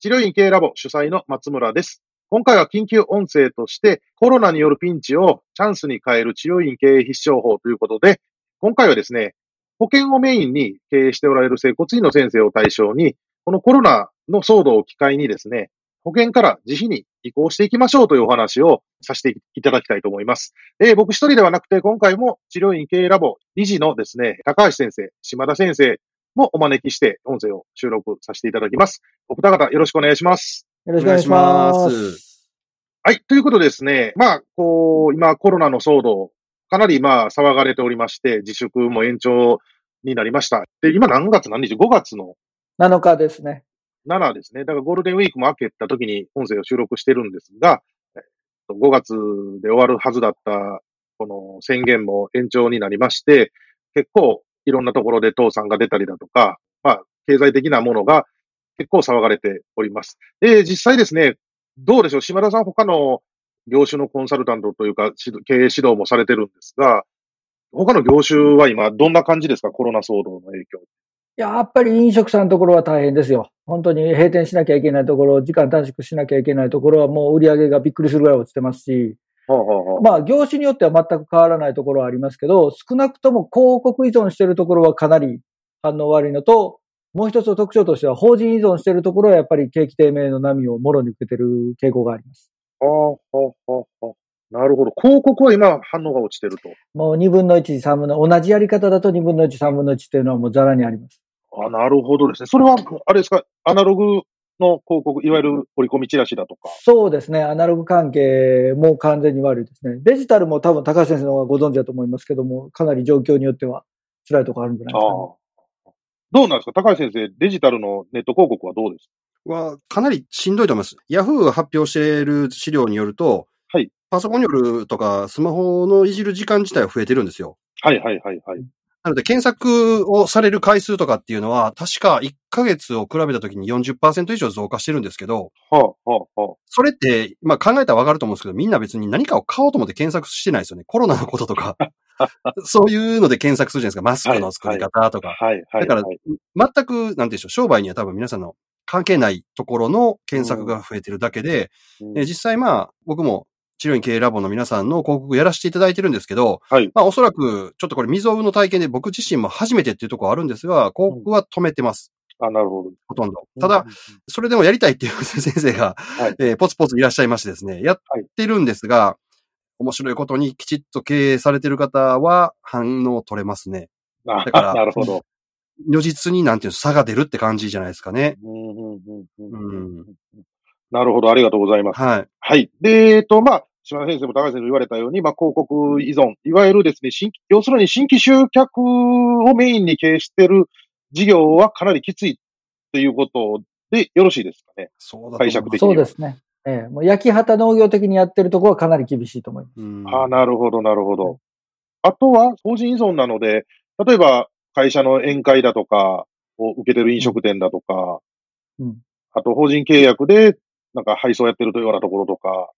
治療院系ラボ主催の松村です。今回は緊急音声としてコロナによるピンチをチャンスに変える治療院経営必勝法ということで、今回はですね、保険をメインに経営しておられる整骨院の先生を対象に、このコロナの騒動を機会にですね、保険から自費に移行していきましょうというお話をさせていただきたいと思います。え僕一人ではなくて、今回も治療院経営ラボ理事のですね、高橋先生、島田先生もお招きして音声を収録させていただきます。お二方よろしくお願いします。よろしくお願いします。はい。ということでですね、まあ、こう、今コロナの騒動、かなりまあ騒がれておりまして、自粛も延長になりました。で、今何月何日 ?5 月の7日ですね。7ですね。だからゴールデンウィークも明けた時に音声を収録してるんですが、えっと5月で終わるはずだった、この宣言も延長になりまして、結構いろんなところで倒産が出たりだとか、まあ、経済的なものが結構騒がれております。で、実際ですね、どうでしょう？島田さん他の業種のコンサルタントというか、経営指導もされてるんですが、他の業種は今どんな感じですか？コロナ騒動の影響。やっぱり飲食さんのところは大変ですよ。本当に閉店しなきゃいけないところ、時間短縮しなきゃいけないところはもう売り上げがびっくりするぐらい落ちてますし、まあ業種によっては全く変わらないところはありますけど、少なくとも広告依存しているところはかなり反応悪いのと、もう一つの特徴としては法人依存しているところはやっぱり景気低迷の波をもろに受けている傾向があります。ああ。なるほど。広告は今反応が落ちてると。もう2分の1、3分の、同じやり方だと2分の1、3分の1っていうのはもうザラにあります。あなるほどですね。それは、あれですか、アナログの広告、いわゆる折り込みチラシだとか。そうですね。アナログ関係も完全に悪いですね。デジタルも多分高橋先生の方がご存知だと思いますけども、かなり状況によっては辛いところあるんじゃないですか、ね。どうなんですか？高橋先生、デジタルのネット広告はどうです？は、かなりしんどいと思います。ヤフーが発表している資料によると、はいパソコンによるとか、スマホのいじる時間自体は増えてるんですよ。はいはいはいはい。なので、検索をされる回数とかっていうのは、確か1ヶ月を比べた時に40%以上増加してるんですけど、はあ、はあ、はそれって、まあ考えたらわかると思うんですけど、みんな別に何かを買おうと思って検索してないですよね。コロナのこととか。そういうので検索するじゃないですか。マスクの作り方とか。あ。はいはいだからはい。全く、なんでしょう、商売には多分皆さんの関係ないところの検索が増えてるだけで、うんえ実際まあ、僕も治療院経営ラボの皆さんの広告やらせていただいてるんですけど、はい。まあおそらく、ちょっとこれ未曾有の体験で僕自身も初めてっていうところあるんですが、広告は止めてます。あ、なるほど。ほとんど。ただ、、それでもやりたいっていう先生が、はいえーポツポツいらっしゃいましてですね、やってるんですが、面白いことにきちっと経営されてる方は反応取れますね。あだから なるほど。如実になんていうの差が出るって感じじゃないですかね。うんうんうんうんうんなるほど、ありがとうございます。はい。はい。で、えっと、まあ、島田先生も高橋先生も言われたように、まあ、広告依存、いわゆるですね、新規、要するに新規集客をメインに経営している事業はかなりきついということでよろしいですかね。そうだ解釈的にそうですね。ええ、もう焼き畑農業的にやってるところはかなり厳しいと思います。うんああ、なるほど、なるほど。あとは、法人依存なので、例えば、会社の宴会だとかを受けてる飲食店だとか、うんあと、法人契約で、なんか配送やってるというようなところとか、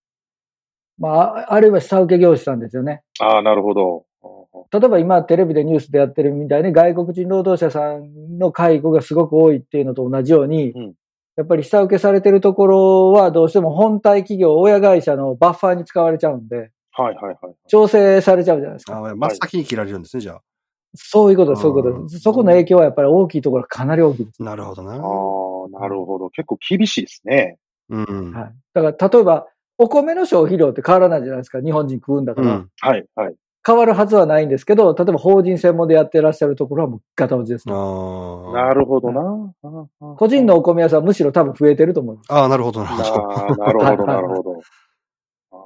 まあ、ああるいは下請け業者さんですよね。ああ、なるほど。例えば今テレビでニュースでやってるみたいに外国人労働者さんの介護がすごく多いっていうのと同じように、うんやっぱり下請けされてるところはどうしても本体企業、親会社のバッファーに使われちゃうんで、はいはいはい。調整されちゃうじゃないですか。あ真っ先に切られるんですね、じゃあ。そういうことです、そういうことうんです。そこの影響はやっぱり大きいところはかなり大きいです。なるほどな。ああ、なるほど。結構厳しいですね。うん。はい。だから例えば、お米の消費量って変わらないじゃないですか。日本人食うんだから。うん。はいはい。変わるはずはないんですけど、例えば法人専門でやってらっしゃるところはもうガタ落ちですね。あなあ。るほどな。個人のお米屋さんはむしろ多分増えてると思います。ああ、なるほど、なるほど。ああ、なるほど、なるほど。あ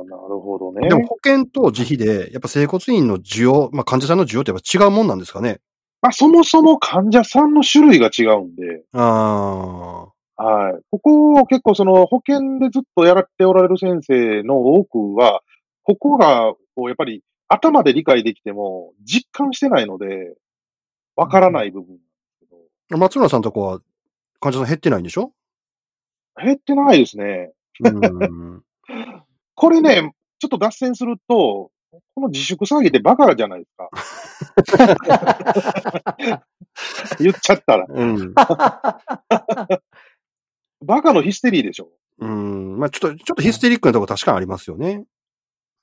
あ、なるほどね。でも保険と自費で、やっぱ整骨院の需要、まあ患者さんの需要ってやっぱ違うもんなんですかね。まあ、そもそも患者さんの種類が違うんで、あはい。ここを結構その保険でずっとやられておられる先生の多くは、ここが、こう、やっぱり頭で理解できても実感してないので、わからない部分なんですけど、あ。松村さんとこは患者さん減ってないんでしょ？減ってないですね。うん。これね、ちょっと脱線すると、この自粛騒ぎってバカじゃないですか。言っちゃったら。うん。バカのヒステリーでしょ。うん。まあちょっと、ちょっとヒステリックなとこ確かにありますよね。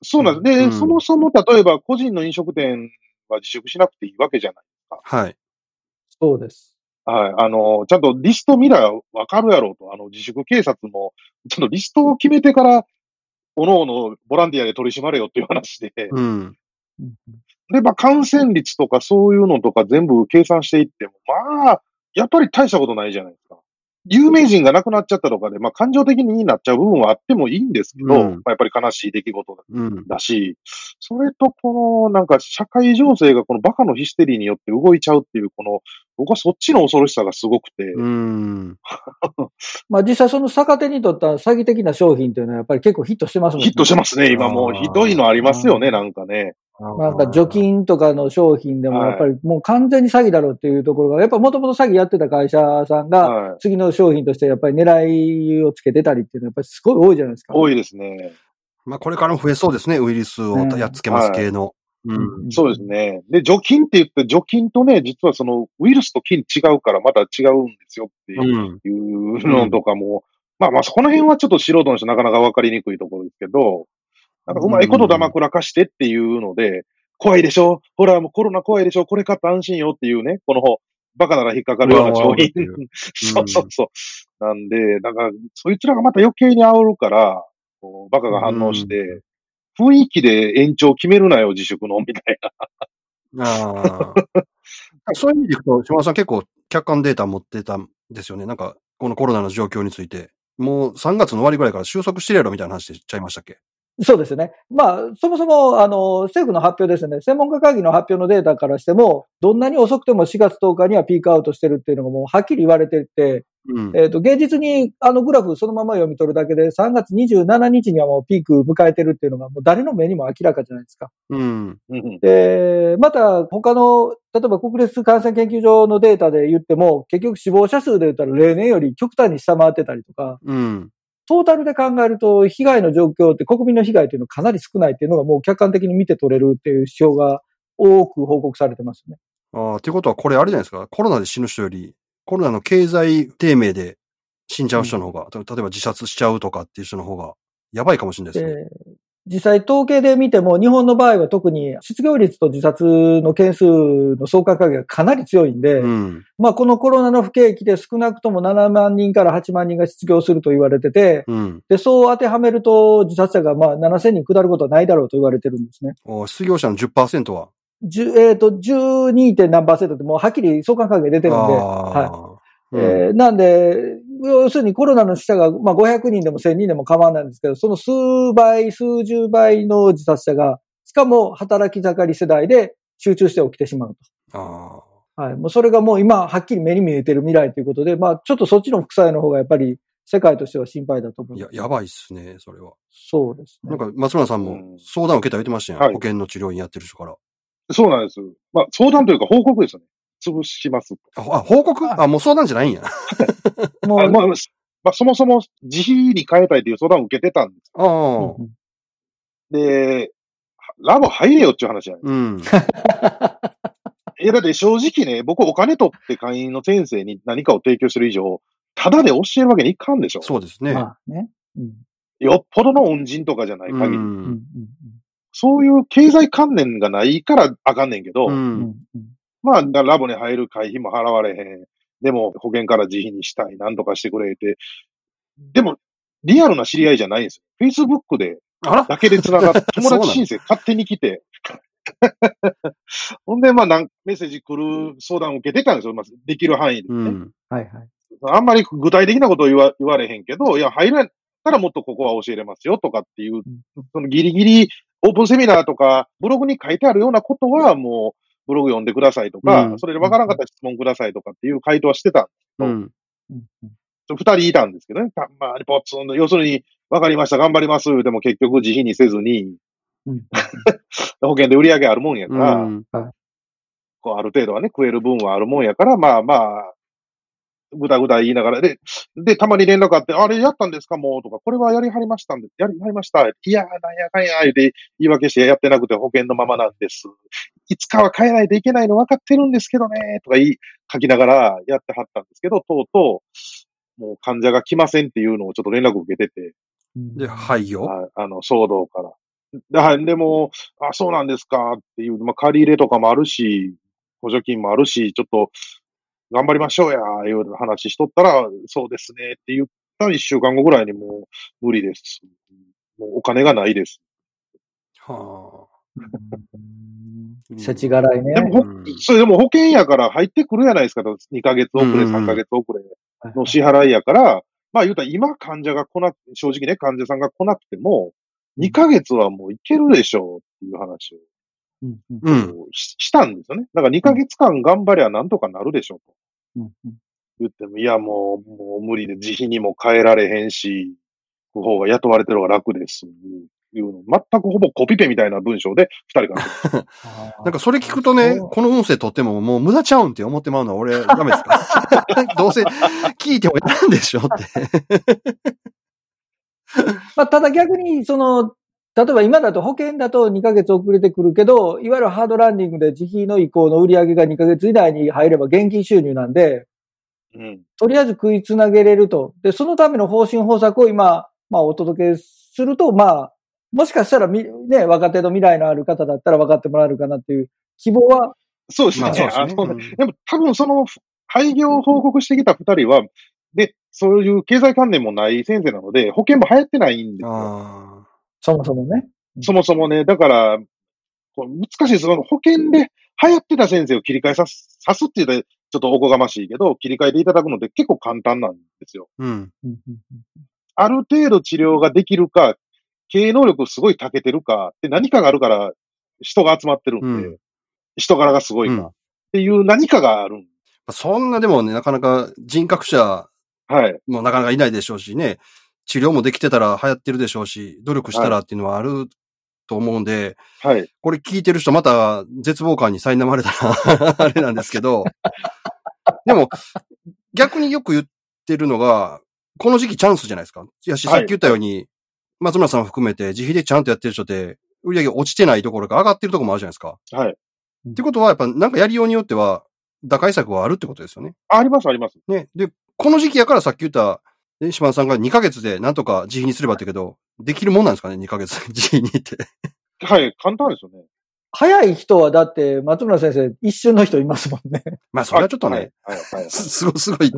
そうなんです。で、うんそもそも例えば個人の飲食店は自粛しなくていいわけじゃない。はい。そうです。はい。あの、ちゃんとリスト見りゃわかるやろうと。あの、自粛警察も、ちゃんとリストを決めてから、おのおのボランティアで取り締まれよっていう話で。うん。うんで、まあ、感染率とかそういうのとか全部計算していっても、まあ、やっぱり大したことないじゃないですか。有名人が亡くなっちゃったとかで、まあ、感情的になっちゃう部分はあってもいいんですけど、うんまあ、やっぱり悲しい出来事うん。だし、それとこの、なんか社会情勢がこのバカのヒステリーによって動いちゃうっていう、この、僕はそっちの恐ろしさがすごくて、うん。まあ実際その逆手にとった詐欺的な商品というのはやっぱり結構ヒットしてますもんね。ヒットしてますね、今もうひどいのありますよね、なんかね。なんか除菌とかの商品でもはいやっぱりもう完全に詐欺だろうっていうところが、やっぱもともと詐欺やってた会社さんが、はい。次の商品としてやっぱり狙いをつけてたりっていうのはやっぱりすごい多いじゃないですか。多いですね。まあこれからも増えそうですね。ウイルスをやっつけます系の。うん。そうですね。で、除菌って言って、除菌とね、実はそのウイルスと菌違うからまた違うんですよってうん。いうのとかも、まあまあ、この辺はちょっと素人の人なかなかわかりにくいところですけど、なんかうまいこと黙らかしてっていうので、怖いでしょ？ほら、もうコロナ怖いでしょ？これ買って安心よっていうね、このバカなら引っかかるような商品。そうそうそう。なんで、なんか、そいつらがまた余計に煽るから、こうバカが反応して、雰囲気で延長決めるなよ、自粛の、みたいな。ああ。そういう意味でいくと、島田さん結構客観データ持ってたんですよね。なんか、このコロナの状況について。もう3月の終わりぐらいから収束してるやろみたいな話でちゃいましたっけ？そうですね。まあ、そもそも、あの、政府の発表ですね。専門家会議の発表のデータからしても、どんなに遅くても4月10日にはピークアウトしてるっていうのがもうはっきり言われてて、うん。えっ、と、現実にあのグラフそのまま読み取るだけで3月27日にはもうピーク迎えてるっていうのがもう誰の目にも明らかじゃないですか。うん。うんで、また他の、例えば国立感染研究所のデータで言っても、結局死亡者数で言ったら例年より極端に下回ってたりとか、うん。トータルで考えると、被害の状況って国民の被害っていうのはかなり少ないっていうのがもう客観的に見て取れるっていう指標が多く報告されてますね。ああ、ということはこれあれじゃないですか？コロナで死ぬ人より、コロナの経済低迷で死んじゃう人の方が、た例えば自殺しちゃうとかっていう人の方が、やばいかもしれないですね。で実際統計で見ても、日本の場合は特に失業率と自殺の件数の相関関係がかなり強いんで、うん。まあこのコロナの不景気で少なくとも7万人から8万人が失業すると言われてて、うん。で、そう当てはめると自殺者がまあ7000人下ることはないだろうと言われてるんですね。お失業者の10%は？10えっ、と、12. 点何パーセントってもうはっきり相関関係出てるんで、あはい。えーなんで、要するにコロナの死者が、まあ、500人でも1000人でも構わないんですけど、その数倍、数十倍の自殺者が、しかも働き盛り世代で集中して起きてしまうあと。はい。もうそれがもう今、はっきり目に見えてる未来ということで、まあ、ちょっとそっちの副作用の方がやっぱり世界としては心配だと思あ。います。いや、やばいっすね、それは。そうですね。なんか、松村さんもうん相談を受けた言ってましたよ、はい保険の治療院やってる人から。そうなんです。まあ、相談というか報告ですよね。潰します。あ、あ報告？あ、もう相談じゃないんや。もう、あまあ、まあ、そもそも自費に変えたいという相談を受けてたんです。ああ。で、ラボ入れよっていう話じゃないうん。いや、だって正直ね、僕お金取って会員の先生に何かを提供する以上、ただで教えるわけにいかんでしょ。そうですね。まあね。うんよっぽどの恩人とかじゃない限り、ううん。そういう経済関連がないからあかんねんけど、う。うんんまあ、ラボに入る会費も払われへん。でも、保険から自費にしたい。なんとかしてくれて。でも、リアルな知り合いじゃないんですよ。Facebook で、あらだけで繋がって、友達申請勝手に来て。ほんで、まあなん、メッセージ来る相談を受けてたんですよ。まあ、できる範囲で、ねうん。はいはい。あんまり具体的なことを言わ言われへんけど、いや、入らたらもっとここは教えれますよとかっていう、そのギリギリオープンセミナーとか、ブログに書いてあるようなことはもう、ブログ読んでくださいとか、うんそれでわからなかったら質問くださいとかっていう回答はしてた。うん。うんうん二人いたんですけどね。たまにポツンと、要するに、わかりました、頑張ります。でも結局自費にせずに、うん 保険で売り上げあるもんやから、うん。こうある程度はね、食える分はあるもんやから、まあまあ、ぐだぐだ言いながら、で、で、たまに連絡あって、あれやったんですかもうとか、これはやりはりましたんで、やりはりました。いや、なんやかんや、言うて言い訳してやってなくて保険のままなんです。いつかは変えないといけないの分かってるんですけどね、とか言い、書きながらやってはったんですけど、とうとう、もう患者が来ませんっていうのをちょっと連絡を受けてて、で、廃業はいあの、騒動から。ではい。でも、あ、そうなんですかっていう、まあ、借り入れとかもあるし、補助金もあるし、ちょっと、頑張りましょうや、いう話しとったら、そうですねって言った一週間後ぐらいにもう、無理です。もうお金がないです。はあ。世知辛いねで。も、それでも保険やから入ってくるやないですか。2ヶ月遅れ、うんうん3ヶ月遅れの支払いやから、まあ言うたら今患者が来なく、正直ね、患者さんが来なくても、2ヶ月はもういけるでしょうっていう話うんうんうん。をししたんですよね。だから2ヶ月間頑張りゃなんとかなるでしょうと言っても、いやもう、もう無理で自費にも変えられへんし、方が雇われてる方が楽です。いうの、全くほぼコピペみたいな文章で2人から。なんかそれ聞くとね、この音声撮ってももう無駄ちゃうんって思ってまうのは俺 ダメですか？どうせ聞いてもやるんでしょって。まあ、ただ逆に、その、例えば今だと保険だと2ヶ月遅れてくるけど、いわゆるハードランディングで自費の移行の売り上げが2ヶ月以内に入れば現金収入なんで、うん。とりあえず食いつなげれると。で、そのための方針方策を今、まあお届けすると、まあ、もしかしたらみ、ね、若手の未来のある方だったら分かってもらえるかなっていう希望は、そうですね。まあそうですねうんでも多分その廃業を報告してきた2人は、で、そういう経済関連もない先生なので、保険も流行ってないんですよ。あそもそもね。そもそもね、だから、難しいです。その保険で流行ってた先生を切り替えさす、さすって言ったらちょっとおこがましいけど、切り替えていただくのって結構簡単なんですよ。うんある程度治療ができるか、経営能力すごい長けてるか、って何かがあるから人が集まってるんで、うん人柄がすごいか、うんっていう何かがあるんそんなでもね、なかなか人格者はい。もなかなかいないでしょうしね、治療もできてたら流行ってるでしょうし、努力したらっていうのはあると思うんで、はい。これ聞いてる人また絶望感に苛まれたら あれなんですけど、でも逆によく言ってるのが、この時期チャンスじゃないですか。いやし、はいさっき言ったように、松村さんを含めて自費でちゃんとやってる人って、売り上げ落ちてないところが上がってるところもあるじゃないですか。はい。ってことは、やっぱなんかやりようによっては、打開策はあるってことですよね。あります、あります。ね。で、この時期やからさっき言った、ね、島田さんが2ヶ月でなんとか自費にすればってけど、できるもんなんですかね ?2 ヶ月 自費にって。はい。簡単ですよね。早い人はだって、松村先生、一瞬の人いますもんね。まあ、それはちょっとね、はい。はい。はいすすごい、すごい、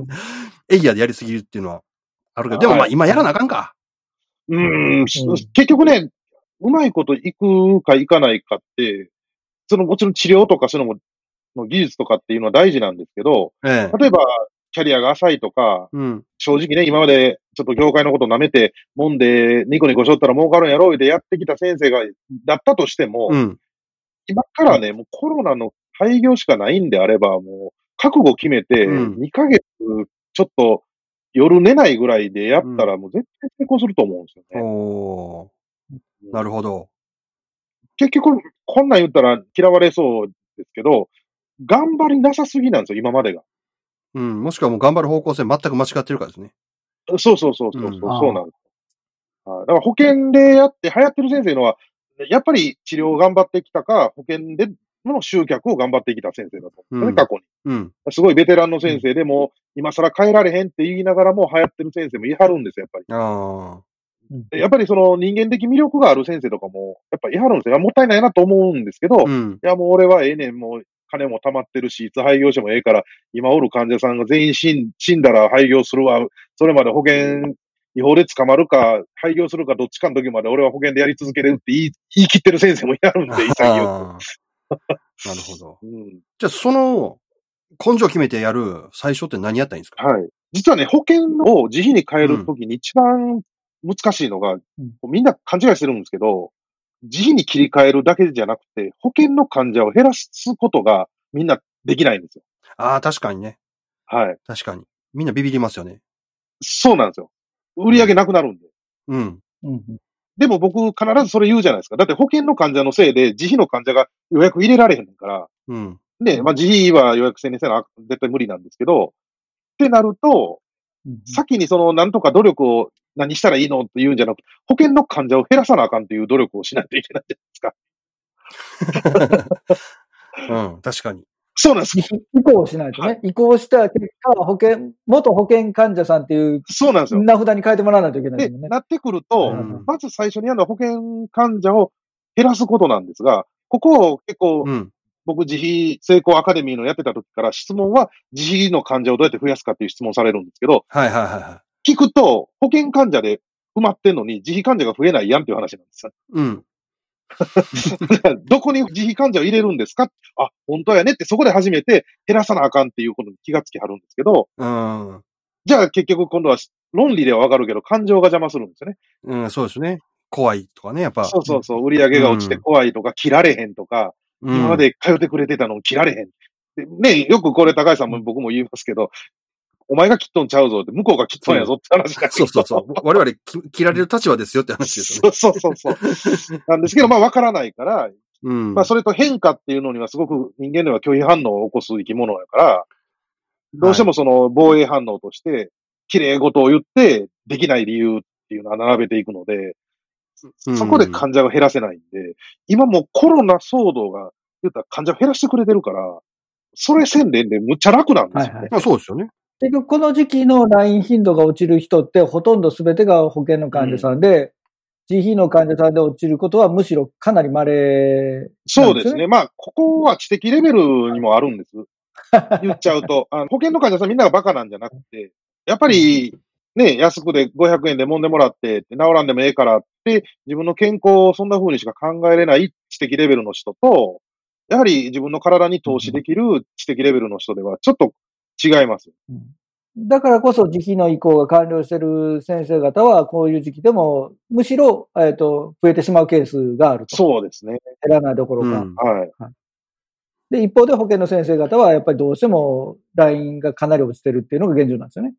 エイヤーでやりすぎるっていうのはあるけど、でもまあはい今やらなあかんか。うーん、うん結局ね、うまいこといくかいかないかって、そのもちろん治療とかそういうのも、の技術とかっていうのは大事なんですけど、ええ。例えば、キャリアが浅いとか、うん。正直ね、今までちょっと業界のこと舐めて、もんで、ニコニコしとったら儲かるんやろうでやってきた先生が、だったとしても、うん。今からね、もうコロナの廃業しかないんであれば、もう覚悟決めて、うん2ヶ月ちょっと夜寝ないぐらいでやったら、もう絶対成功すると思うんですよね。おー、なるほど。結局、こんなん言ったら嫌われそうですけど、頑張りなさすぎなんですよ、今までが。うん。もしくはもう頑張る方向性全く間違ってるからですね。そうそうそうそうそう、うんそうなんです。はいだから保険でやって流行ってる先生のは、やっぱり治療を頑張ってきたか、保険での集客を頑張ってきた先生だと思うん過去に。うん。すごいベテランの先生でも、今更変えられへんって言いながらも流行ってる先生もいはるんですよ、やっぱり。ああ。でやっぱりその人間的魅力がある先生とかも、やっぱいはるんですよ。もったいないなと思うんですけど、いうん。やもう俺はええねん、もう金も貯まってるし、いつ廃業してもええから、今おる患者さんが全員死ん死んだら廃業するわ、それまで保険違法で捕まるか、廃業するかどっちかの時まで俺は保険でやり続けれるって言い言い切ってる先生もいはるんで、潔く。なるほど。うんじゃあ、その、根性決めてやる最初って何やったらいいんですか？はい。実はね、保険を自費に変えるときに一番難しいのが、みんな勘違いしてるんですけど、自費に切り替えるだけじゃなくて、保険の患者を減らすことがみんなできないんですよ。ああ、確かにね。はい。確かに。みんなビビりますよね。そうなんですよ。売り上げなくなるんで。うん。うんでも僕必ずそれ言うじゃないですか。だって保険の患者のせいで自費の患者が予約入れられへんから。うん。で、まあ自費は予約制にせな絶対無理なんですけど、ってなると、うん先にその、なんとか努力を何したらいいのって言うんじゃなくて、保険の患者を減らさなあかんっていう努力をしないといけないじゃないですか。うん。確かに。そうなんです。移行しないとね。は移行した結果、保険、元保険患者さんっていうそうなんですよ。名札に変えてもらわないといけないで、ですね。なってくると、うんまず最初にやるのは保険患者を減らすことなんですが、ここを結構、うん。僕自費成功アカデミーのやってた時から質問は自費の患者をどうやって増やすかっていう質問されるんですけど、はいはいはいは聞くと保険患者で埋まってんのに自費患者が増えないやんっていう話なんですよ。い。うん。どこに自費患者を入れるんですか？あ、本当やねってそこで初めて減らさなあかんっていうことに気がつきはるんですけど、うん。じゃあ結局今度は論理ではわかるけど感情が邪魔するんですよね。うん、そうですね。怖いとかね、やっぱ。そうそうそう、売り上げが落ちて怖いとか、切られへんとか、うん。今まで通ってくれてたのに切られへん。でね、よくこれ高橋さんも僕も言いますけど、お前が切っとんちゃうぞって、向こうが切っとんやぞって話だけどそうそうそう。我々き切られる立場ですよって話ですよね。そうそうそうそう。なんですけど、まあ分からないから、うん。まあそれと変化っていうのにはすごく人間では拒否反応を起こす生き物やから、どうしてもその防衛反応として、綺麗事を言ってできない理由っていうのは並べていくので、うんそこで患者を減らせないんで、今もうコロナ騒動が言ったら患者を減らしてくれてるから、それ宣伝でむっちゃ楽なんですよね。はいはいまあそうですよね。結局、この時期の来院頻度が落ちる人って、ほとんど全てが保険の患者さんで、自費の患者さんで落ちることはむしろかなり稀。そうですね。まあ、ここは知的レベルにもあるんです。言っちゃうと。あの保険の患者さんみんながバカなんじゃなくて、やっぱり、ね、安くで500円で揉んでもらって、治らんでもええからって、自分の健康をそんな風にしか考えれない知的レベルの人と、やはり自分の体に投資できる知的レベルの人ではちょっと違います。だからこそ自費の移行が完了している先生方は、こういう時期でも、むしろ、えっ、と、増えてしまうケースがあると。そうですね。減らないどころか。うんはい。で、一方で保険の先生方は、やっぱりどうしても、ラインがかなり落ちてるっていうのが現状なんですよね。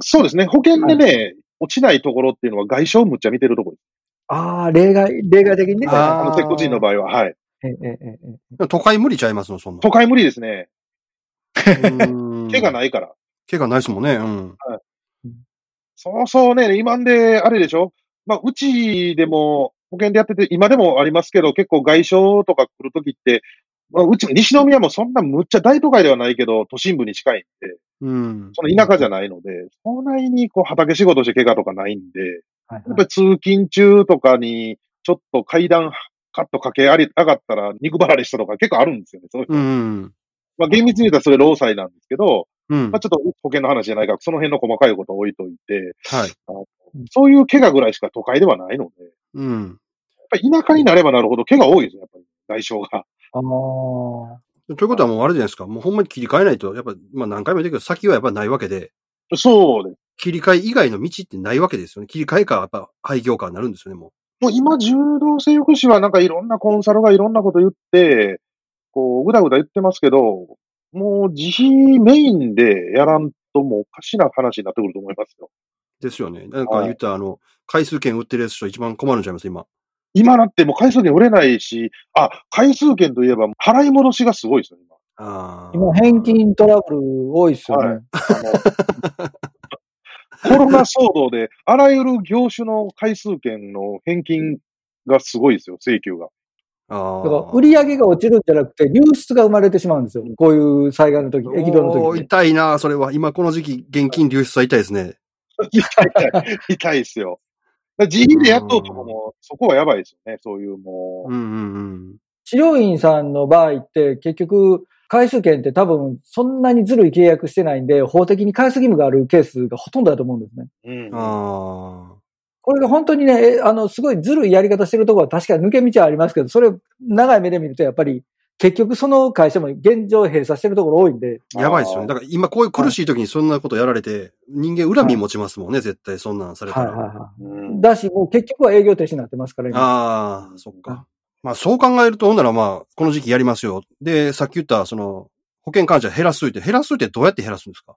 そうですね。保険でね、落ちないところっていうのは外傷をむっちゃ見てるところです。ああ、例外、例外的にね。あーあの、鉄骨人の場合は、はい。ええええええ都会無理ちゃいますの、そんな。都会無理ですね。うん毛がないから。毛がないですもんね。うん。そうそうね、今んで、あれでしょ？まあ、うちでも、保険でやってて、今でもありますけど、結構外傷とか来るときって、まあ、うち、西宮もそんなむっちゃ大都会ではないけど、都心部に近いんで、うん。その田舎じゃないので、そんなにこう畑仕事して怪我とかないんで、はいやっぱり通勤中とかに、ちょっと階段カッと駆け上り上がったら肉離れしたとか結構あるんですよね。そういううん。まあ、厳密に言うたらそれ労災なんですけど、うんまあ、。ちょっと保険の話じゃないから、その辺の細かいことを置いといて、はい。そういう怪我ぐらいしか都会ではないので、うん。やっぱり田舎になればなるほど怪我多いですよ、やっぱり。外傷が。ああ。ということはもうあれじゃないですか。もうほんまに切り替えないと、やっぱ、まあ何回も言ってるけど、先はやっぱないわけで、そうです。切り替え以外の道ってないわけですよね。切り替えか、やっぱ廃業かになるんですよね、ももう今、柔道整復師はなんかいろんなコンサルがいろんなこと言って、こう、ぐだぐだ言ってますけど、もう自費メインでやらんともうおかしな話になってくると思いますよ。う。ですよね。なんか言ったら、あの、回数券売ってるやつと一番困るんちゃいます、今。今なってもう回数券売れないし、あ、回数券といえば払い戻しがすごいですよ、今。ああ。今、返金トラブル多いですよね。はいコロナ騒動で、あらゆる業種の回数券の返金がすごいですよ、請求が。ああ。だから売り上げが落ちるんじゃなくて、流出が生まれてしまうんですよ。こういう災害の時、激動の時。痛いな、それは。今この時期、現金流出は痛いですね。痛い痛い、痛いですよ。だから自費でやっとうとかも、そこはやばいですよね、そういうもう。うんうん治療院さんの場合って結局、回数券って多分そんなにずるい契約してないんで、法的に返す義務があるケースがほとんどだと思うんですね。うんうん。あこれが本当にね、えあの、すごいずるいやり方してるところは確かに抜け道はありますけど、それを長い目で見るとやっぱり、結局その会社も現状閉鎖してるところ多いんで、あ。やばいですよね。だから今こういう苦しい時にそんなことやられて、人間恨み持ちますもんね、絶対そんなんされたら。はいはいはうんい。だし、もう結局は営業停止になってますから、今。ああ、そっか。まあそう考えると、ほんならまあ、この時期やりますよ。で、さっき言った、その、保険患者減らすといて、減らすといてどうやって減らすんですか？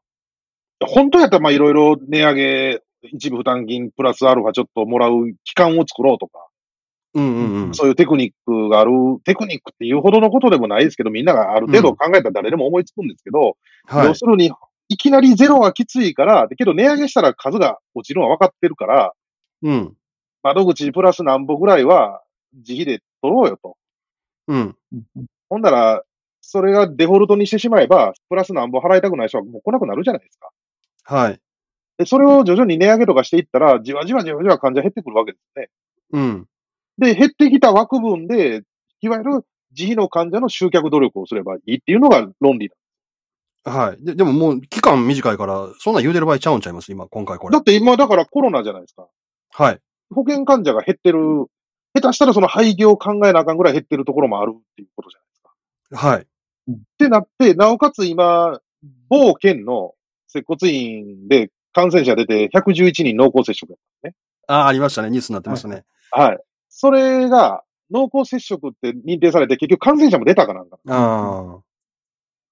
本当やったら、まあ、いろいろ値上げ、一部負担金プラスアルファちょっともらう期間を作ろうとか、うんうんうん。そういうテクニックがある、テクニックっていうほどのことでもないですけど、みんながある程度考えたら誰でも思いつくんですけど、はい。要するに、いきなりゼロはきついから、だけど値上げしたら数が落ちるのは分かってるから、うん。窓口プラス何歩ぐらいは自費で取ろうよと。うん。ほんなら、それがデフォルトにしてしまえば、プラス何本払いたくない人はもう来なくなるじゃないですか。はい。で、それを徐々に値上げとかしていったら、じわじわじわじわ患者減ってくるわけですね。うん。で、減ってきた枠分で、いわゆる自費の患者の集客努力をすればいいっていうのが論理はい。で、でももう期間短いから、そんなん言うてる場合ちゃうんちゃいます？今、今回これだ。って今だからコロナじゃないですか。はい。保険患者が減ってる、下手したらその廃業を考えなあかんぐらい減ってるところもあるっていうことじゃないですか。はい。ってなって、なおかつ今、某県の接骨院で感染者出て111人濃厚接触だったね。ああ、ありましたね。ニュースになってましたね。はい。それが濃厚接触って認定されて結局感染者も出たかなんか。あ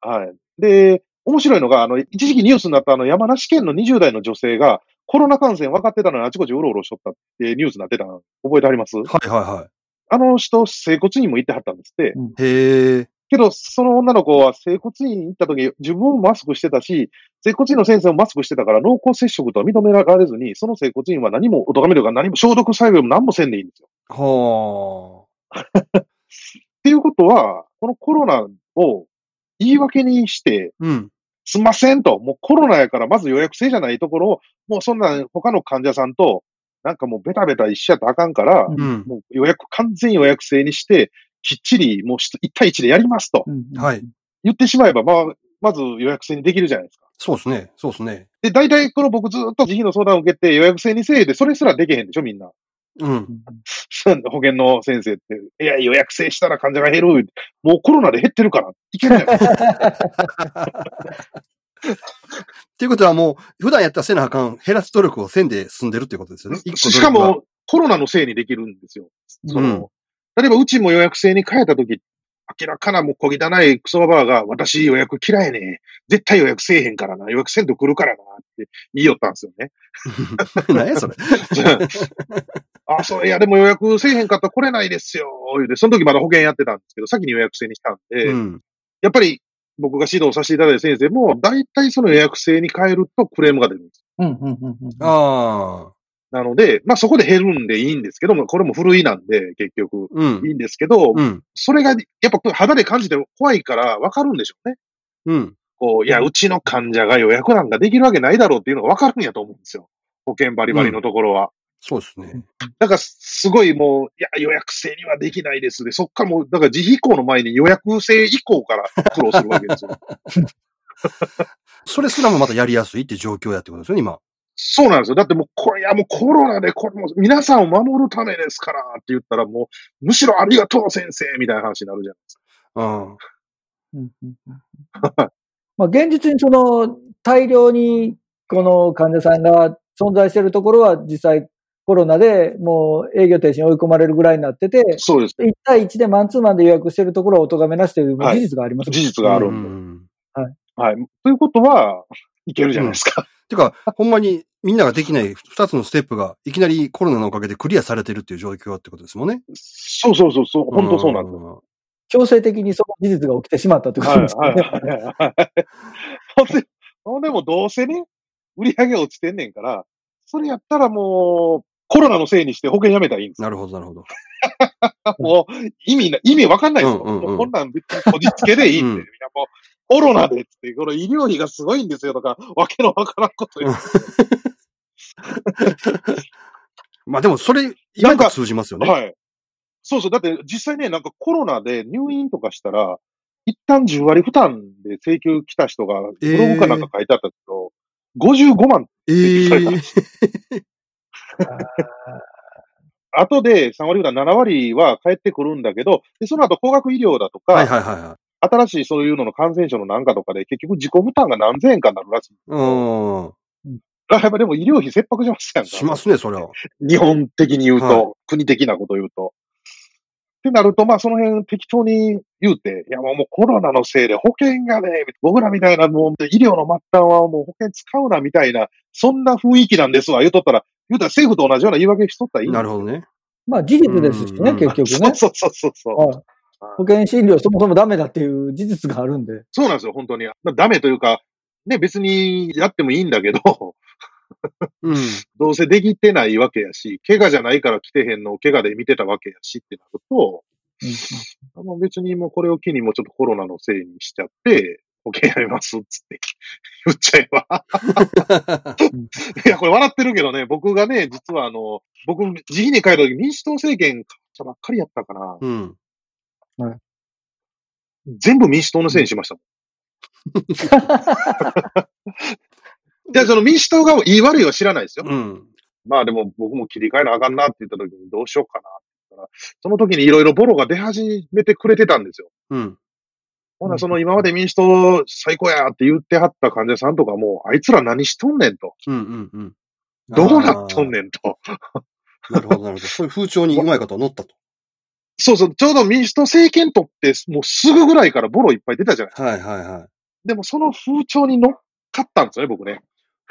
はい。で、面白いのが、あの、一時期ニュースになったあの山梨県の20代の女性がコロナ感染分かってたのにあちこちうろうろしとったってニュースになってたの覚えてあります？あ。はいはいはあの人、整骨院も行ってはったんですって。い。へえ。けど、その女の子は整骨院行った時、自分もマスクしてたし、整骨院の先生もマスクしてたから、濃厚接触とは認められずに、その整骨院は何も、お咎めというか何も消毒作業も何もせんでいいんですよ。はっていうことは、このコロナを言い訳にして、あ。うん。すんませんと、もうコロナやからまず予約制じゃないところを、もうそんな他の患者さんと、なんかもうベタベタ一緒やったらあかんから、うんうん。もう予約、完全予約制にして、きっちりもう1対1でやりますとうんはい。言ってしまえば、まあ、まず予約制にできるじゃないですか。そうですね。そうですね。で、大体この僕ずっと自費の相談を受けて予約制にせいで、それすらできへんでしょ、みんな。うん。保険の先生って。いや、予約制したら患者が減る。もうコロナで減ってるから。いけない。っていうことはもう、普段やったらせなあかん、減らす努力をせんで済んでるってことですよね。ししかも、コロナのせいにできるんですよ。その、うん例えばうちも予約制に変えたとき、明らかなもう小汚いクソババアが、私予約嫌いね。絶対予約せえへんからな。予約せんと来るからな。って言いよったんですよね。何やそれ。あ、そう、いや、でも予約せえへんかったら来れないですよ。言うて、その時まだ保険やってたんですけど、先に予約制にしたんで、うん。やっぱり僕が指導させていただいた先生も、大体その予約制に変えるとクレームが出るんです。うんうんうんうんああ。なので、まあそこで減るんでいいんですけども、これも古いなんで、結局。うんい。いんですけど、うん。それが、やっぱ肌で感じて怖いから分かるんでしょうね。うん。こう、いや、うちの患者が予約なんかできるわけないだろうっていうのが分かるんやと思うんですよ。保険バリバリのところは。そうですね。だから、すごいもう、いや、予約制にはできないですで、そっからもう、だから自費移行の前に予約制以降から 苦労するわけですよ。それすらもまたやりやすいって状況やってことですよね、今。そうなんですよ。だってもう、これ、いや、もうコロナで、これもう皆さんを守るためですからって言ったら、もう、むしろありがとう先生みたいな話になるじゃないですか。うん。うんうんうんまあ、現実にその大量にこの患者さんが存在しているところは実際コロナでもう営業停止に追い込まれるぐらいになってて、そうです。1対1でマンツーマンで予約しているところはお咎めなしというはい事実があります。事実があるうんで。ん。はい。ということは、いけるじゃないですか。てか、ほんまにみんなができない二つのステップがいきなりコロナのおかげでクリアされてるっていう状況ってことですもんね。そうそうそう、そう本当そうなんです。強制的にその事実が起きてしまったということですね。ほんで、もどうせね、売り上げ落ちてんねんから、それやったらもう、コロナのせいにして保険やめたらいいんですよ。なるほど、なるほど。もう、意味な、意味わかんないですよ。うんうんうんもうこんなん別にこじつけでいいって。もう、コロナでって、この医療費がすごいんですよとか、わけのわからんこと言う。まあでもそれ、今が通じますよね。はい。そうそう。だって実際ね、なんかコロナで入院とかしたら、一旦10割負担で請求来た人が、ブログかなんか書いてあったけど、55万ええ 後で3割負担、7割は返ってくるんだけど、で、その後高額医療だとか、はいはいはいはい。新しいそういうのの感染症のなんかとかで、結局自己負担が何千円かになるらしい。うん。あやっぱでも医療費切迫しますやんか。しますね、それは。日本的に言うと、はい国的なこと言うと。ってなると、まあその辺適当に言うて、いやもうコロナのせいで保険がね、僕らみたいなもう医療の末端はもう保険使うなみたいな、そんな雰囲気なんですわ、言うとったら、言うたら政府と同じような言い訳しとったらいいんなるほどね。まあ事実ですしね、うん結局ね。そうそうそうそう保険診療そもそもダメだっていう事実があるんで。そうなんですよ、本当に。まあ、ダメというか、ね、別にやってもいいんだけど、うん。どうせできてないわけやし、怪我じゃないから来てへんのを怪我で見てたわけやしってなると、あの別にもうこれを機にもうちょっとコロナのせいにしちゃって、保険やめますっつって 言っちゃえば。いや、これ笑ってるけどね、僕がね、実はあの、僕、自費に帰るとき民主党政権変わったばっかりやったかな。うん。全部民主党のせいにしましたもん。いや、その民主党が言い悪いは知らないですよ。うん。まあでも僕も切り替えなあかんなって言った時にどうしようかなって言ったら、その時にいろいろボロが出始めてくれてたんですよ。うん。ほな、その今まで民主党最高やって言ってはった患者さんとかも、あいつら何しとんねんと。うん。うん。うん。どうなっとんねんと。なるほど、なるほど。そういう風潮にうまい方乗ったと。そうそう、ちょうど民主党政権取って、もうすぐぐらいからボロいっぱい出たじゃない。はいはいはでもその風潮に乗っかったんですよね、僕ね。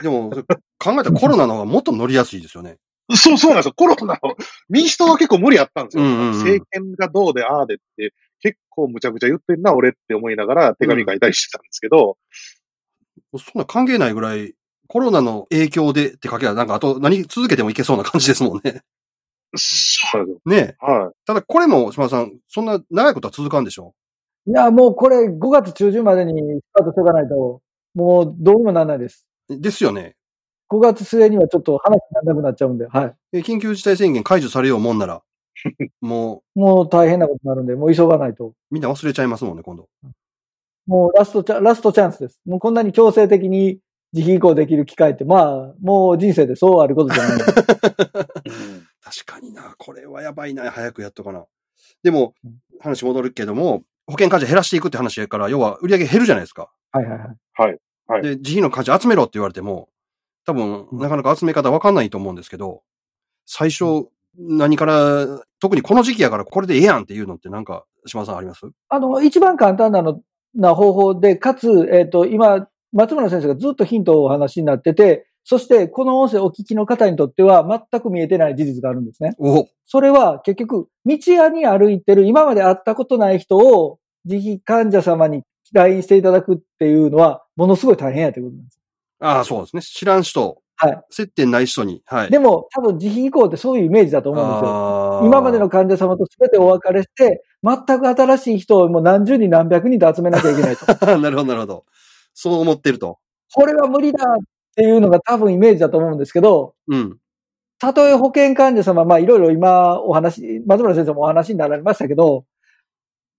い。でも、考えたらコロナの方がもっと乗りやすいですよね。そうそうなんですよ。コロナの、民主党は結構無理あったんですよ。うんうんうん政権がどうで、ああでって、結構むちゃくちゃ言ってんな、俺って思いながら手紙書いたりしてたんですけど、そんな関係ないぐらい、コロナの影響でって書けば、なんかあと何続けてもいけそうな感じですもんね。そうなんですよ。ねえ。はただこれも、島田さん、そんな長いことは続かんでしょ？いや、もうこれ5月中旬までにスタートしておかないと、もうどうにもならないです。ですよね。5月末にはちょっと話にならなくなっちゃうんで、はい。え緊急事態宣言解除されようもんなら、ももう大変なことになるんで、もう急がないと。うみんな忘れちゃいますもんね、今度。もうラストチャラストチャンスです。もうこんなに強制的に自費移行できる機会って、まあ、もう人生でそうあることじゃないんで。い。確かにな。これはやばいな。早くやっとかな。でも、話戻るけども、保険患者減らしていくって話やから、要は売り上げ減るじゃないですか。はいはいはい。はい。はいで、自費の患者集めろって言われても、多分、なかなか集め方わかんないと思うんですけど、最初、何から、特にこの時期やからこれでええやんっていうのってなんか、島田さんあります？あの、一番簡単なの、な方法で、かつ、えっ、と、今、松村先生がずっとヒントをお話しになってて、そして、この音声をお聞きの方にとっては、全く見えてない事実があるんですね。おそれは、結局、道屋に歩いてる、今まで会ったことない人を、自費患者様に LINE していただくっていうのは、ものすごい大変やということなんです。ああ、そうですね。知らん人、はい。接点ない人に、はい。でも、多分自費移行ってそういうイメージだと思うんですよ。今までの患者様と全てお別れして、全く新しい人をもう何十人何百人と集めなきゃいけないと。なるほど、なるほど。そう思ってると。これは無理だっていうのが多分イメージだと思うんですけど、うん。たとえ保険患者様、まあいろいろ今お話、松村先生もお話になられましたけど、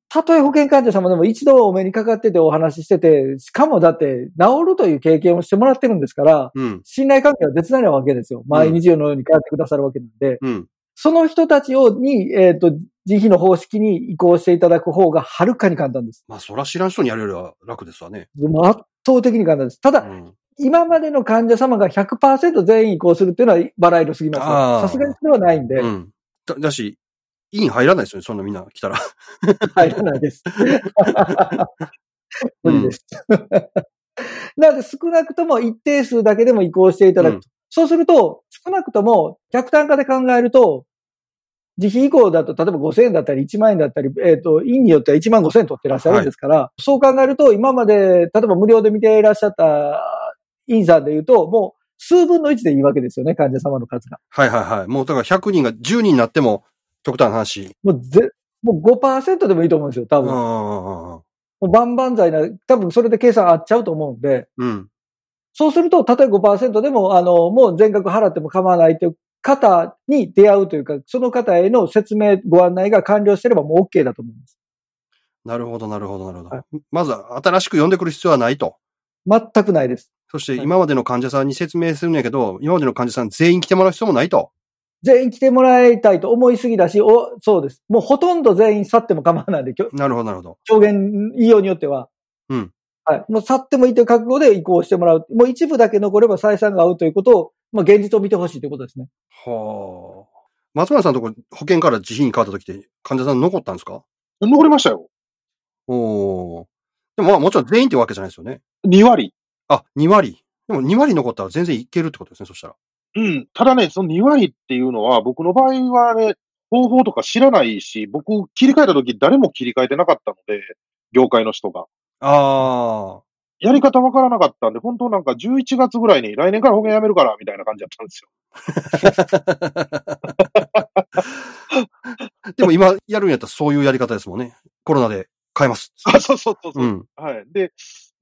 たとえ保険患者様でも一度お目にかかっててお話ししてて、しかもだって治るという経験をしてもらってるんですから、うん。信頼関係は絶大なわけですよ。毎日のように通ってくださるわけなんで、うん。その人たちをに、えっ、と、自費の方式に移行していただく方がはるかに簡単です。まあ、そら知らん人にやるよりは楽ですわね。もう圧倒的に簡単です。ただ、うん。今までの患者様が100%全員移行するっていうのはバラ色すぎます。さすがにそれはないんで、うん。だだし、院入らないですよね、そんなみんな来たら。入らないです。無理です。なので少なくとも一定数だけでも移行していただくと。うんそうすると、少なくとも客単価で考えると、自費移行だと、例えば5000円だったり1万円だったり、えっ、と、院によっては1万5000円取ってらっしゃるんですから、そう考えると、今まで、例えば無料で見ていらっしゃった院さんで言うと、もう数分の1でいいわけですよね、患者様の数が。はいはいはい。もうだから100人が10人になっても、極端な話。もうぜ、もう5%でもいいと思うんですよ、多うん分。うんもう万々歳な、多分それで計算合っちゃうと思うんで、うんうん。そうすると、たとえ5%でも、あの、もう全額払っても構わないという方に出会うというか、その方への説明、ご案内が完了してればもう OK だと思います。なるほど、なるほど、なるほど。はいまずは新しく呼んでくる必要はないと。全くないです。そしてはい今までの患者さんに説明するんやけど、今までの患者さん全員来てもらう必要もないと。全員来てもらいたいと思いすぎだし、お、そうです。もうほとんど全員去っても構わないんで、なるほど、なるほど。表現、言いようによっては。うん。はい。もう去ってもいいという覚悟で移行してもらう。もう一部だけ残れば採算が合うということを、まあ現実を見てほしいということですね。はあ。松村さんのとこ保険から自費に変わった時って患者さん残ったんですか？残りましたよ。おーでもまあもちろん全員ってわけじゃないですよね。2割。あ、2割。でも2割残ったら全然いけるってことですね、そしたら。うん。ただね、その2割っていうのは、僕の場合はね、方法とか知らないし、僕切り替えた時誰も切り替えてなかったので、業界の人が。あやり方わからなかったんで、本当なんか11月ぐらいに来年から保険やめるから、みたいな感じだったんですよ。あ。でも今やるんやったらそういうやり方ですもんね。コロナで変えます。あ、そうそうそうそうう。ん。はい。で、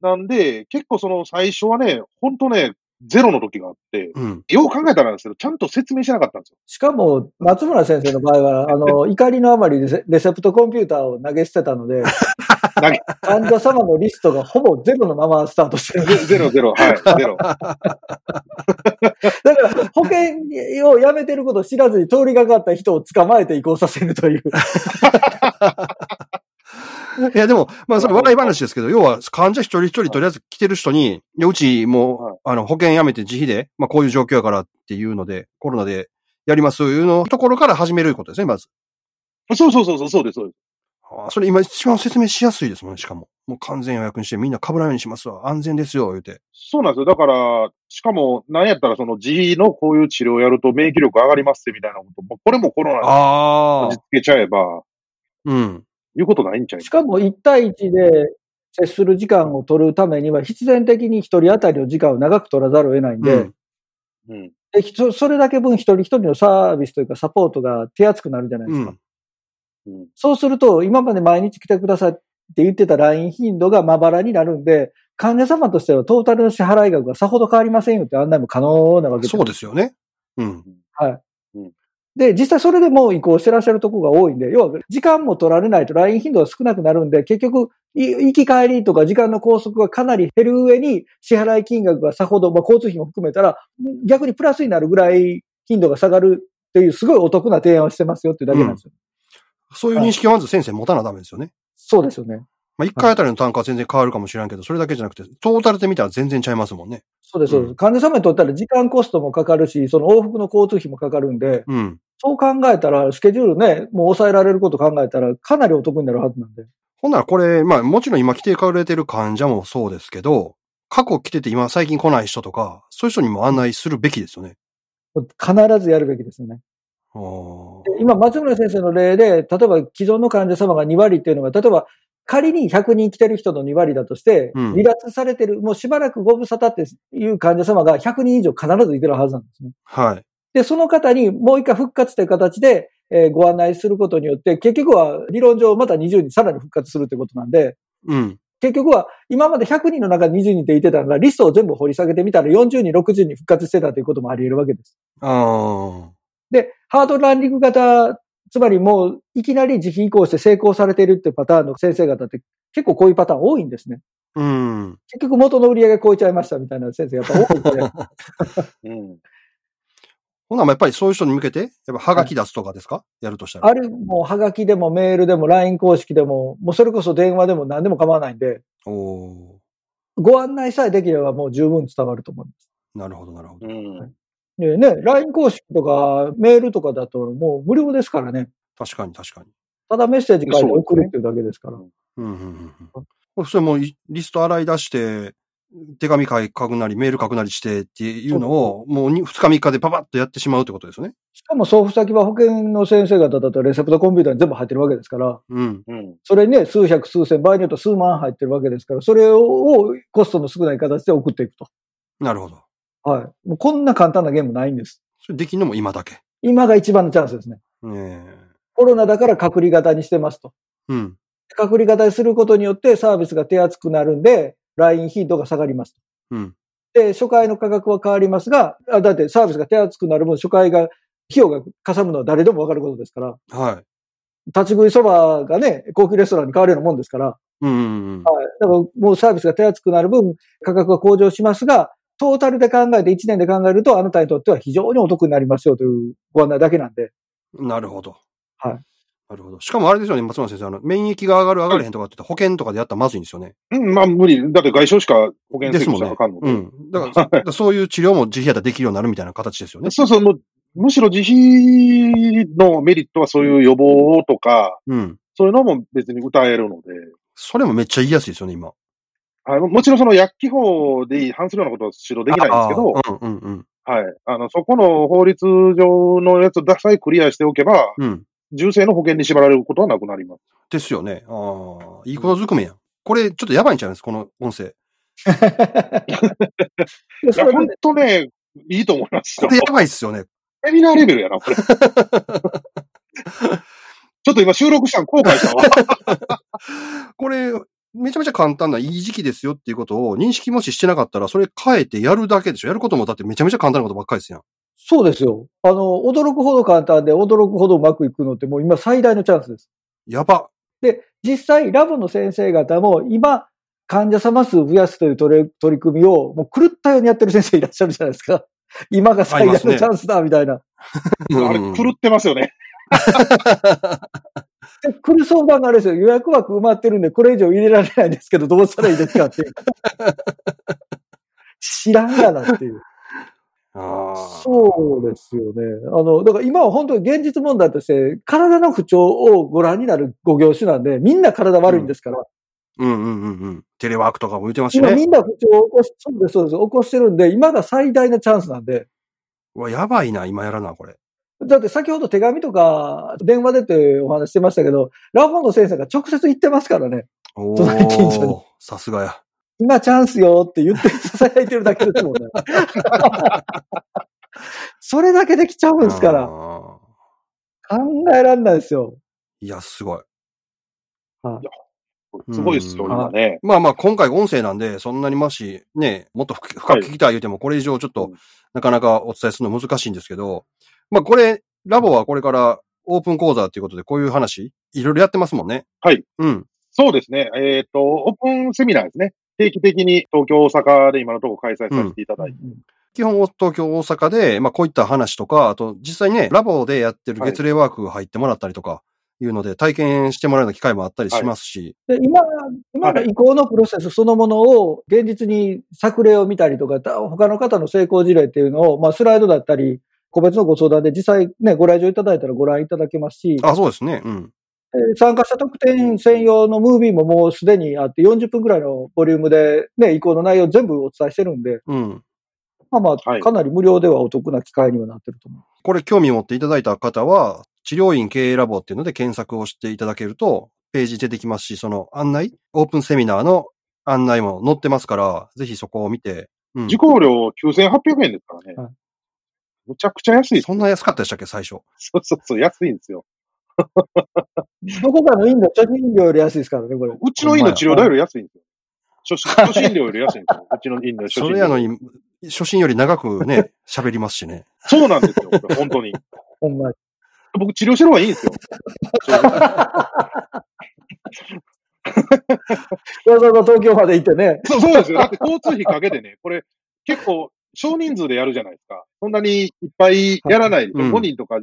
なんで、結構その最初はね、ほんとね、ゼロの時があって、うん。よう考えたらなんですけど、ちゃんと説明しなかったんですよ。しかも、松村先生の場合は、あの、怒りのあまりレセレセプトコンピューターを投げ捨てたので、患者様のリストがほぼゼロのままスタートしてる。ゼゼロゼロ、はい、ゼロ。だから、保険をやめてることを知らずに通りがかった人を捕まえて移行させるという。いや、でも、まあ、それ笑い話ですけど、要は、患者一人一人とりあえず来てる人に、いやうちもう、はいあの、保険やめて自費で、まあ、こういう状況やからっていうので、コロナでやりますというのところから始めることですね、まず。そうそうそうそう、そうです、そうです。ああそれ今一番説明しやすいですもんね、しかも。もう完全予約にしてみんな被らないようにしますわ。安全ですよ、言うて。そうなんですよ。だから、しかも、なんやったらその自費のこういう治療をやると免疫力上がりますってみたいなこと、これもコロナにあ味付けちゃえば、うん。言うことないんちゃいしかも1対1で接する時間を取るためには、必然的に1人当たりの時間を長く取らざるを得ないんで、うん。うん。でそそれだけ分一人一人のサービスというかサポートが手厚くなるじゃないですか。うん。うん。そうすると、今まで毎日来てくださいって言ってた LINE 頻度がまばらになるんで、患者様としてはトータルの支払い額がさほど変わりませんよって案内も可能なわけです。そうですよね。うん。はい。うんで、実際それでもう移行してらっしゃるところが多いんで、要は時間も取られないと LINE 頻度が少なくなるんで、結局、い行き帰りとか時間の拘束がかなり減る上に、支払い金額がさほど、まあ、交通費も含めたら、逆にプラスになるぐらい頻度が下がるっていう、すごいお得な提案をしてますよっていうだけなんですよ。そういう認識をまず先生持たなダメですよね。そうですよね。まあ、一回あたりの単価は全然変わるかもしれんけど、それだけじゃなくて、トータルで見たら全然ちゃいますもんね。そうです、そうです。うん患者様にとったら時間コストもかかるし、その往復の交通費もかかるんで、うん。そう考えたら、スケジュールね、もう抑えられること考えたら、かなりお得になるはずなんで。ほんならこれ、まあもちろん今来てくれてる患者もそうですけど、過去来てて今最近来ない人とか、そういう人にも案内するべきですよね。必ずやるべきですよね。今、松村先生の例で、例えば既存の患者様が2割っていうのが、例えば仮に100人来てる人の2割だとして、うん離脱されてる、もうしばらくご無沙汰っていう患者様が100人以上必ずいてるはずなんですね。はい。で、その方にもう一回復活という形で、えーご案内することによって、結局は理論上また20人さらに復活するってことなんで、うん。結局は今まで100人の中に20人でいてたのが、リストを全部掘り下げてみたら40人、60人復活してたということもあり得るわけです。ああ。で、ハードランディング型、つまりもういきなり自費移行して成功されているっていうパターンの先生方って結構こういうパターン多いんですね。うん。結局元の売り上げ超えちゃいましたみたいな先生やっぱ多いんで、うん。ほな、やっぱりそういう人に向けて、やっぱハガキ出すとかですか、やるとしたら。ある、もうはがきでもメールでも LINE 公式でも、もうそれこそ電話でも何でも構わないんで、おーご案内さえできればもう十分伝わると思います。なるほど、なるほど。うん。でね、LINE 公式とかメールとかだともう無料ですからね。確かに、確かに。ただメッセージ書いて送るっていうだけですから。うん、うん、うんうん。それもうリリスト洗い出して、手紙書くなり、メール書くなりしてっていうのを、もう2日3日でパパッとやってしまうってことですよね。しかも送付先は保険の先生方だとレセプトコンピューターに全部入ってるわけですから、うん。うん。それにね、数百、数千、場合によっては数万入ってるわけですから、それをコストの少ない形で送っていくと。なるほど。はい。もうこんな簡単なゲームないんです。それできるのも今だけ。今が一番のチャンスですね。ねコロナだから隔離型にしてますと。え。うん。隔離型にすることによってサービスが手厚くなるんで、ライン頻度が下がりますと。うん。で、初回の価格は変わりますが、あだってサービスが手厚くなる分、初回が、費用がかさむのは誰でもわかることですから、はい。立ち食いそばがね、高級レストランに変わるようなもんですから、うんうんうん。はい。だからもうサービスが手厚くなる分、価格が向上しますが、トータルで考えて、1年で考えると、あなたにとっては非常にお得になりますよというご案内だけなんで。なるほど。はい。なるほど。しかもあれですよね、松村先生、あの、免疫が上がる上がれへんとかって言って保険とかでやったらまずいんですよね。うん、まあ無理。だって外傷しか保険ですもんね。うん。だから、だからそういう治療も自費やったらできるようになるみたいな形ですよね。そうそう、もう、むしろ自費のメリットはそういう予防とか、うん。そういうのも別に歌えるので、それもめっちゃ言いやすいですよね、今。はい、もちろんその薬機法で反するようなことは指導できないんですけど、あーうんうんうん。はい。あの、そこの法律上のやつださえクリアしておけば、うん。重性の保険に縛られることはなくなります。ですよね。ああ、いいことずくめやん。これ、ちょっとやばいんちゃいます？この音声。で いや、それほんとね、いいと思いますよこれ。やばいっすよね。セミナーレベルやな、これ。ち ちょっと今収録したの後悔したわ。これ、めちゃめちゃ簡単ないい時期ですよっていうことを認識もししてなかったら、それ変えてやるだけでしょ。やることもだってめちゃめちゃ簡単なことばっかりですやん。そうですよ。あの、驚くほど簡単で、驚くほどうまくいくのってもう今最大のチャンスです。やば。で、実際ラボの先生方も今、患者様数増やすという取り取り組みをもう狂ったようにやってる先生いらっしゃるじゃないですか。今が最大のチャンスだ、みたいな。あれ、狂ってますよね。で来る相談があるんですよ。予約枠埋まってるんで、これ以上入れられないんですけど、どうしたらいいですかっていう。知らんがなっていう。ああ。そうですよね。あの、だから今は本当に現実問題として、体の不調をご覧になるご業種なんで、みんな体悪いんですから。うんうんうんうん。テレワークとかも言ってますしね。今みんな不調を起こし、そうです、そうです、起こしてるんで、今が最大のチャンスなんで。うわ、やばいな、今やらな、これ。だって先ほど手紙とか電話でってお話してましたけど、ラフォンの先生が直接言ってますからね。お隣近所にー、さすがや。今チャンスよって言って囁いてるだけですもんね。それだけできちゃうんですから。あ考えられないですよ。ーいや、すごい。すごいですよ、うん今ね。まあまあ、今回音声なんで、そんなにもし、ね、もっと深く聞きたい言うても、これ以上ちょっとうん、なかなかお伝えするの難しいんですけど、まあこれ、ラボはこれからオープン講座っていうことで、こういう話、いろいろやってますもんね。はい。うん。そうですね。えっ、と、オープンセミナーですね。定期的に東京、大阪で今のところ開催させていただいて。基本、東京、大阪で、まあこういった話とか、あと実際ね、ラボでやってる月例ワーク入ってもらったりとか、いうので、体験してもらうような機会もあったりしますし、で今、今の移行のプロセスそのものを現実に作例を見たりとか、た他の方の成功事例っていうのを、まあスライドだったり、個別のご相談で実際ね、ご来場いただいたらご覧いただけますし、あ、そうですね。うん。えー参加者特典専用のムービーももうすでにあって40分くらいのボリュームでね、移行の内容全部お伝えしてるんで、うん。まあまあ、はいかなり無料ではお得な機会にはなってると思う。これ興味持っていただいた方は、治療院経営ラボっていうので検索をしていただけると、ページ出てきますし、その案内、オープンセミナーの案内も載ってますから、ぜひそこを見て、うん受講料9800円ですからね。はいむちゃくちゃ安い。そんな安かったでしたっけ、最初。そうそうそう、安いんですよ。どこかの院の初診料より安いですからね、これ。うちの院の治療代より安いんですよ。初診料より安いんですよ。うちの院の初診料。それやのに、初心より長くね、喋りますしね。そうなんですよ。本当に。ほんまに。僕治療してる方がいいんですよ。わざわざ東京まで行ってね。そうそうですよ。だって交通費かけてね、これ結構少人数でやるじゃないですか。そんなにいっぱいやらないでしょ。うん5人とか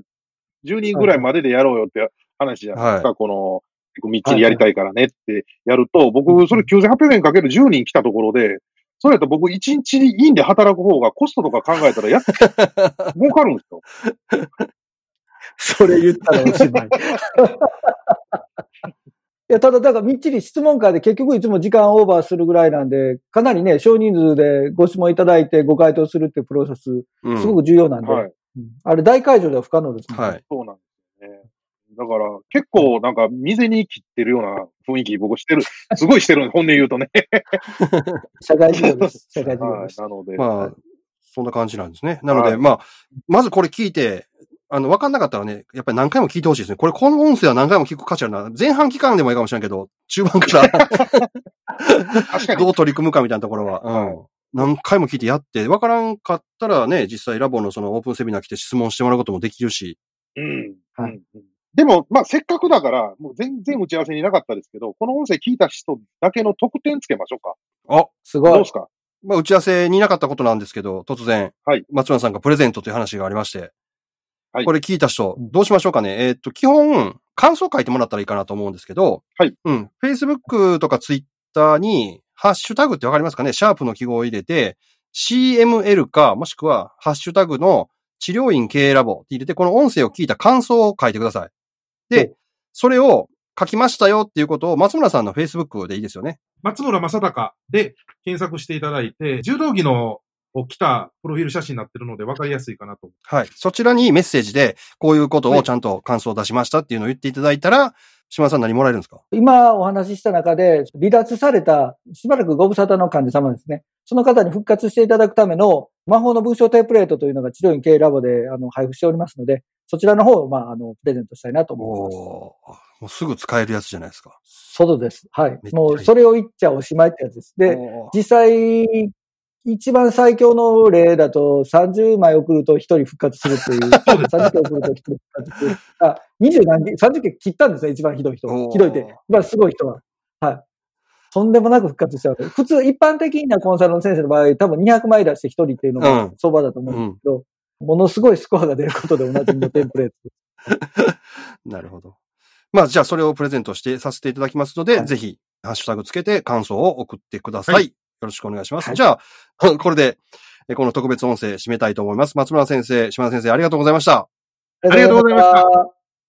10人ぐらいまででやろうよって話じゃないですか。この、結構みっちりやりたいからねってやると、僕、それ9800円かける10人来たところで、それやったら僕1日院で働く方がコストとか考えたらやっ、儲かるんですよ。それ言ったらおしまい。いや、ただ、だからみっちり質問会で結局いつも時間オーバーするぐらいなんで、かなりね、少人数でご質問いただいてご回答するっていうプロセス、うん。すごく重要なんで、はい。うんあれ大会場では不可能ですね。はい。そうなんですよね。だから、結構なんか、未然に切ってるような雰囲気僕してる、すごいしてるんで、本音言うとね。社会事業です。社会事業です。はい。なので、まあ、そんな感じなんですね。なので、はいまあ、まずこれ聞いて、あの、わかんなかったらね、やっぱり何回も聞いてほしいですね。これ、この音声は何回も聞く価値あるな。前半期間でもいいかもしれんけど、中盤から どう取り組むかみたいなところは、うん。何回も聞いてやって、わからんかったらね、実際ラボのそのオープンセミナー来て質問してもらうこともできるし、うん。はいでも、まあ、せっかくだから、もう全然打ち合わせになかったですけど、この音声聞いた人だけの特典つけましょうか。あ、すごいどうで。すか？まあ、打ち合わせになかったことなんですけど、突然、はい松村さんがプレゼントという話がありまして、はいこれ聞いた人うん、どうしましょうかね。えーっと、基本、感想書いてもらったらいいかなと思うんですけど、はい。うん。Facebook とか Twitter に、ハッシュタグってわかりますかねシャープの記号を入れて、CML か、もしくは、ハッシュタグの治療院経営ラボって入れて、この音声を聞いた感想を書いてください。で、それを書きましたよっていうことを松村さんの Facebook でいいですよね。松村正隆で検索していただいて、柔道着のを着たプロフィール写真になってるので分かりやすいかなと。はい。そちらにメッセージで、こういうことをちゃんと感想を出しましたっていうのを言っていただいたら、島田さん何もらえるんですか？今お話しした中で、離脱された、しばらくご無沙汰の患者様ですね。その方に復活していただくための魔法の文章テンプレートというのが治療院経営ラボであの配布しておりますので、そちらの方を、まあ、あの、プレゼントしたいなと思います。もうすぐ使えるやつじゃないですか。そうです。はいもう、それを言っちゃおしまいってやつです。で、実際、一番最強の例だと、30枚送ると1人復活するっていう。そうです。30件送ると1人復活する。あ、20何件、30件切ったんですね、一番ひどい人。ひどいって。まあ、すごい人は。はい。とんでもなく復活しちゃう。普通、一般的なコンサルの先生の場合、多分200枚出して1人っていうのがうん相場だと思うんですけど、ものすごいスコアが出ることでおなじみのテンプレート。なるほど。まあ、じゃあそれをプレゼントしてさせていただきますので、はいぜひ、ハッシュタグつけて感想を送ってください。はよろしくお願いします。はいじゃあ、これで、えこの特別音声締めたいと思います。松村先生、島田先生、ありがとうございました。ありがとうございましたた。